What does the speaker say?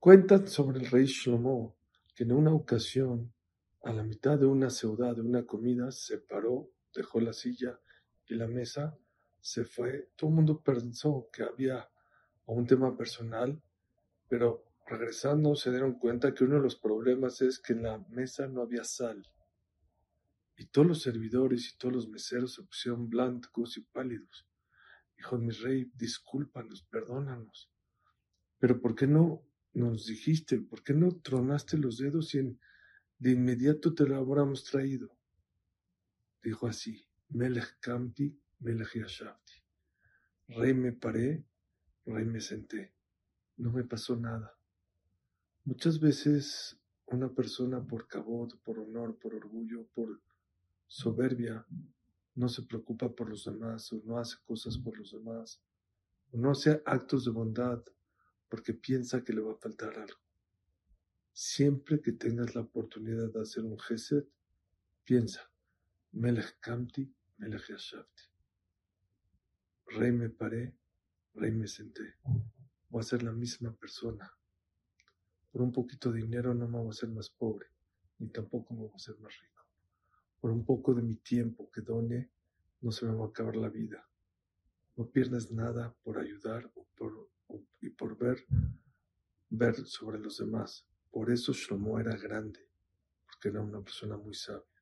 Cuentan sobre el rey Shlomo que en una ocasión, a la mitad de una ciudad, de una comida, se paró, dejó la silla y la mesa, se fue. Todo el mundo pensó que había un tema personal, pero regresando se dieron cuenta que uno de los problemas es que en la mesa no había sal. Y todos los servidores y todos los meseros se pusieron blancos y pálidos. Dijo mi rey, discúlpanos, perdónanos. Pero ¿por qué no nos dijiste? ¿Por qué no tronaste los dedos y de inmediato te lo habríamos traído? Dijo así, Melech Kamti, Melech Yashavti. Rey me paré, rey me senté. No me pasó nada. Muchas veces una persona por cabot, por honor, por orgullo, por soberbia, no se preocupa por los demás o no hace cosas por los demás no hace actos de bondad porque piensa que le va a faltar algo. Siempre que tengas la oportunidad de hacer un gesed, piensa, Melech Kamti, Melech Yashavti. Rey me paré, rey me senté. Voy a ser la misma persona. Por un poquito de dinero no me voy a ser más pobre, ni tampoco me voy a ser más rico por un poco de mi tiempo que done, no se me va a acabar la vida. No pierdas nada por ayudar y por ver, sobre los demás. Por eso Shlomo era grande, porque era una persona muy sabia.